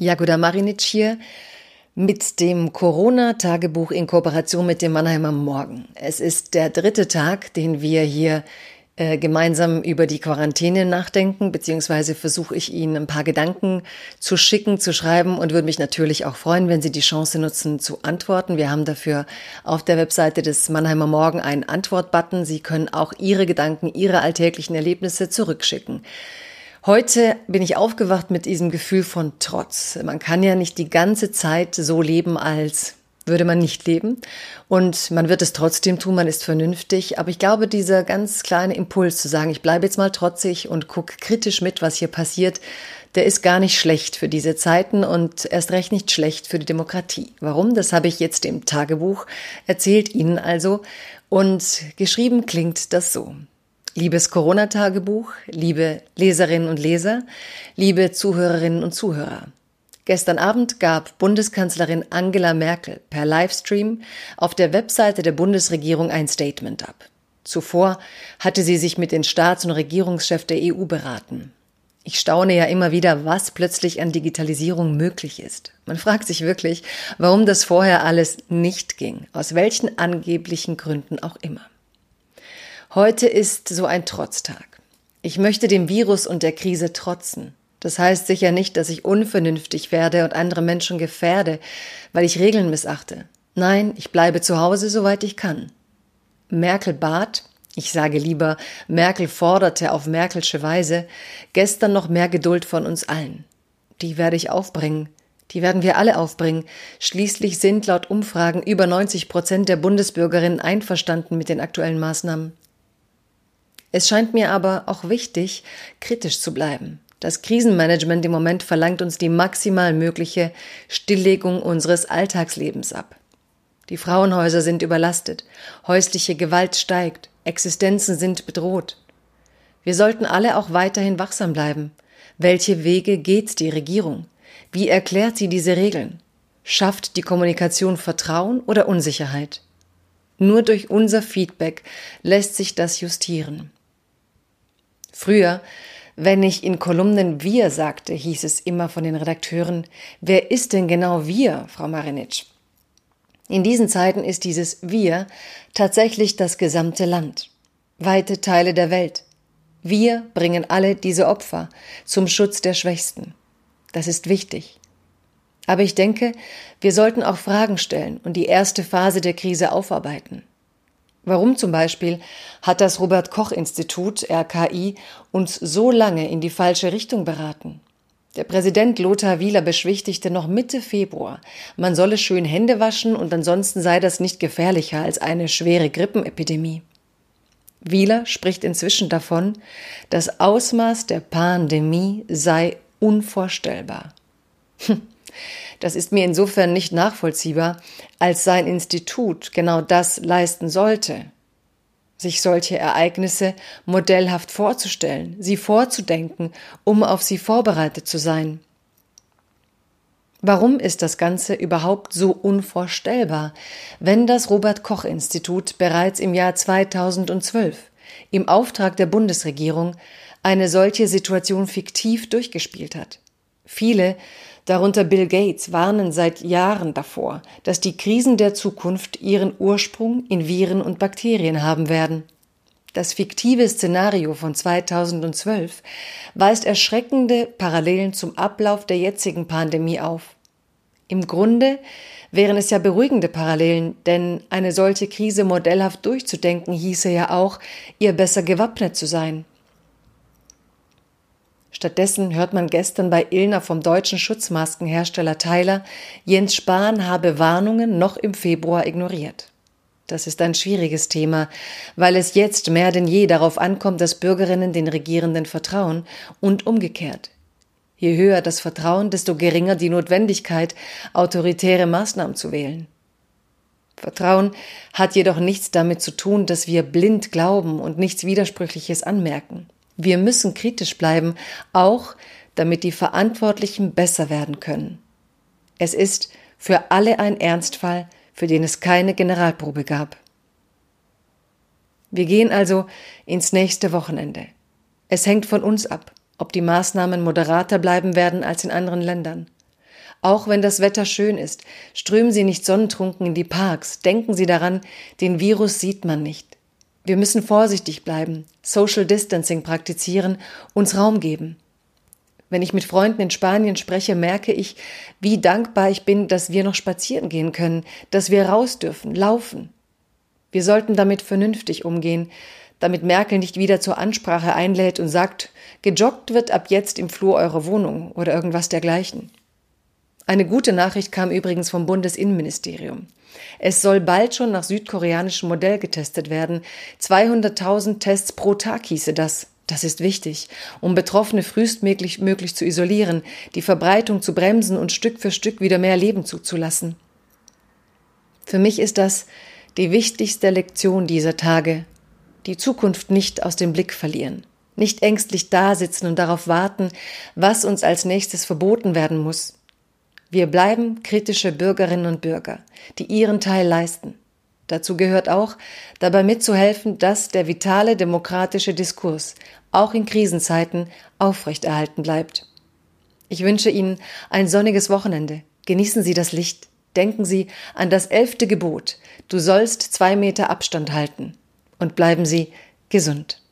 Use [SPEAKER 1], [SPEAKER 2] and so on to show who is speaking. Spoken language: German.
[SPEAKER 1] Jagoda Marinic hier mit dem Corona-Tagebuch in Kooperation mit dem Mannheimer Morgen. Es ist der dritte Tag, den wir hier äh, gemeinsam über die Quarantäne nachdenken, beziehungsweise versuche ich Ihnen ein paar Gedanken zu schicken, zu schreiben und würde mich natürlich auch freuen, wenn Sie die Chance nutzen zu antworten. Wir haben dafür auf der Webseite des Mannheimer Morgen einen Antwort-Button. Sie können auch Ihre Gedanken, Ihre alltäglichen Erlebnisse zurückschicken. Heute bin ich aufgewacht mit diesem Gefühl von Trotz. Man kann ja nicht die ganze Zeit so leben, als würde man nicht leben. Und man wird es trotzdem tun, man ist vernünftig. Aber ich glaube, dieser ganz kleine Impuls zu sagen, ich bleibe jetzt mal trotzig und gucke kritisch mit, was hier passiert, der ist gar nicht schlecht für diese Zeiten und erst recht nicht schlecht für die Demokratie. Warum? Das habe ich jetzt im Tagebuch erzählt Ihnen also. Und geschrieben klingt das so. Liebes Corona-Tagebuch, liebe Leserinnen und Leser, liebe Zuhörerinnen und Zuhörer. Gestern Abend gab Bundeskanzlerin Angela Merkel per Livestream auf der Webseite der Bundesregierung ein Statement ab. Zuvor hatte sie sich mit den Staats- und Regierungschefs der EU beraten. Ich staune ja immer wieder, was plötzlich an Digitalisierung möglich ist. Man fragt sich wirklich, warum das vorher alles nicht ging, aus welchen angeblichen Gründen auch immer. Heute ist so ein Trotztag. Ich möchte dem Virus und der Krise trotzen. Das heißt sicher nicht, dass ich unvernünftig werde und andere Menschen gefährde, weil ich Regeln missachte. Nein, ich bleibe zu Hause, soweit ich kann. Merkel bat, ich sage lieber, Merkel forderte auf Merkelsche Weise gestern noch mehr Geduld von uns allen. Die werde ich aufbringen. Die werden wir alle aufbringen. Schließlich sind laut Umfragen über 90 Prozent der Bundesbürgerinnen einverstanden mit den aktuellen Maßnahmen. Es scheint mir aber auch wichtig, kritisch zu bleiben. Das Krisenmanagement im Moment verlangt uns die maximal mögliche Stilllegung unseres Alltagslebens ab. Die Frauenhäuser sind überlastet, häusliche Gewalt steigt, Existenzen sind bedroht. Wir sollten alle auch weiterhin wachsam bleiben. Welche Wege geht die Regierung? Wie erklärt sie diese Regeln? Schafft die Kommunikation Vertrauen oder Unsicherheit? Nur durch unser Feedback lässt sich das justieren. Früher, wenn ich in Kolumnen wir sagte, hieß es immer von den Redakteuren, wer ist denn genau wir, Frau Marinic? In diesen Zeiten ist dieses wir tatsächlich das gesamte Land, weite Teile der Welt. Wir bringen alle diese Opfer zum Schutz der Schwächsten. Das ist wichtig. Aber ich denke, wir sollten auch Fragen stellen und die erste Phase der Krise aufarbeiten. Warum zum Beispiel hat das Robert Koch Institut RKI uns so lange in die falsche Richtung beraten? Der Präsident Lothar Wieler beschwichtigte noch Mitte Februar, man solle schön Hände waschen und ansonsten sei das nicht gefährlicher als eine schwere Grippenepidemie. Wieler spricht inzwischen davon, das Ausmaß der Pandemie sei unvorstellbar. Hm. Das ist mir insofern nicht nachvollziehbar, als sein Institut genau das leisten sollte, sich solche Ereignisse modellhaft vorzustellen, sie vorzudenken, um auf sie vorbereitet zu sein. Warum ist das Ganze überhaupt so unvorstellbar, wenn das Robert Koch Institut bereits im Jahr 2012 im Auftrag der Bundesregierung eine solche Situation fiktiv durchgespielt hat? Viele darunter Bill Gates, warnen seit Jahren davor, dass die Krisen der Zukunft ihren Ursprung in Viren und Bakterien haben werden. Das fiktive Szenario von 2012 weist erschreckende Parallelen zum Ablauf der jetzigen Pandemie auf. Im Grunde wären es ja beruhigende Parallelen, denn eine solche Krise modellhaft durchzudenken hieße ja auch, ihr besser gewappnet zu sein. Stattdessen hört man gestern bei Illner vom deutschen Schutzmaskenhersteller Tyler, Jens Spahn habe Warnungen noch im Februar ignoriert. Das ist ein schwieriges Thema, weil es jetzt mehr denn je darauf ankommt, dass Bürgerinnen den Regierenden vertrauen und umgekehrt. Je höher das Vertrauen, desto geringer die Notwendigkeit, autoritäre Maßnahmen zu wählen. Vertrauen hat jedoch nichts damit zu tun, dass wir blind glauben und nichts Widersprüchliches anmerken. Wir müssen kritisch bleiben, auch damit die Verantwortlichen besser werden können. Es ist für alle ein Ernstfall, für den es keine Generalprobe gab. Wir gehen also ins nächste Wochenende. Es hängt von uns ab, ob die Maßnahmen moderater bleiben werden als in anderen Ländern. Auch wenn das Wetter schön ist, strömen Sie nicht sonnentrunken in die Parks. Denken Sie daran, den Virus sieht man nicht. Wir müssen vorsichtig bleiben, Social Distancing praktizieren, uns Raum geben. Wenn ich mit Freunden in Spanien spreche, merke ich, wie dankbar ich bin, dass wir noch spazieren gehen können, dass wir raus dürfen, laufen. Wir sollten damit vernünftig umgehen, damit Merkel nicht wieder zur Ansprache einlädt und sagt, gejoggt wird ab jetzt im Flur eurer Wohnung oder irgendwas dergleichen. Eine gute Nachricht kam übrigens vom Bundesinnenministerium. Es soll bald schon nach südkoreanischem Modell getestet werden. 200.000 Tests pro Tag hieße das. Das ist wichtig, um Betroffene frühestmöglich möglich zu isolieren, die Verbreitung zu bremsen und Stück für Stück wieder mehr Leben zuzulassen. Für mich ist das die wichtigste Lektion dieser Tage. Die Zukunft nicht aus dem Blick verlieren. Nicht ängstlich dasitzen und darauf warten, was uns als nächstes verboten werden muss. Wir bleiben kritische Bürgerinnen und Bürger, die ihren Teil leisten. Dazu gehört auch, dabei mitzuhelfen, dass der vitale demokratische Diskurs auch in Krisenzeiten aufrechterhalten bleibt. Ich wünsche Ihnen ein sonniges Wochenende. Genießen Sie das Licht. Denken Sie an das elfte Gebot. Du sollst zwei Meter Abstand halten. Und bleiben Sie gesund.